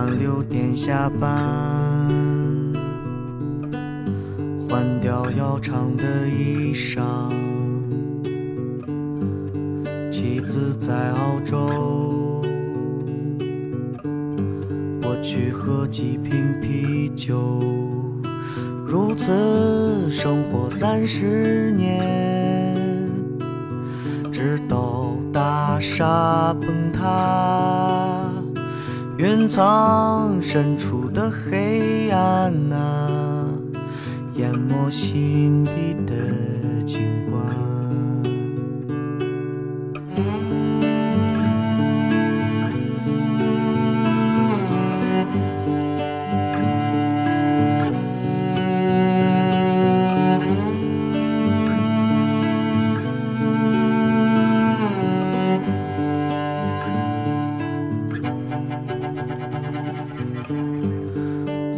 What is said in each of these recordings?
晚六点下班，换掉要长的衣裳。妻子在澳洲，我去喝几瓶啤酒。如此生活三十年，直到大厦崩塌，云层深处的黑暗啊，淹没心底的景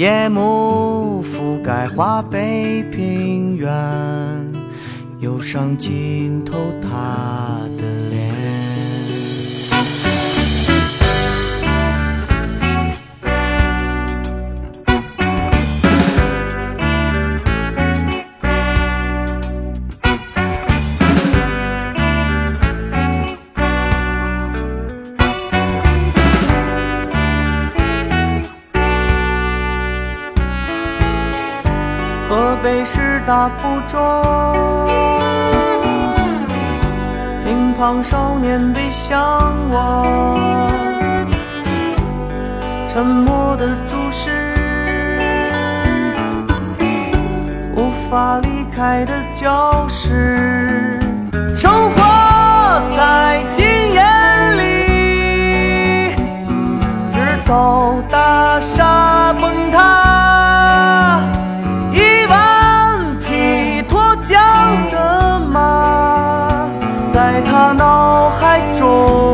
夜幕覆盖华北平原，忧伤浸透他的大附中，乒乓少年背向我，沉默的注视，无法离开的教室，生活。在他脑海中。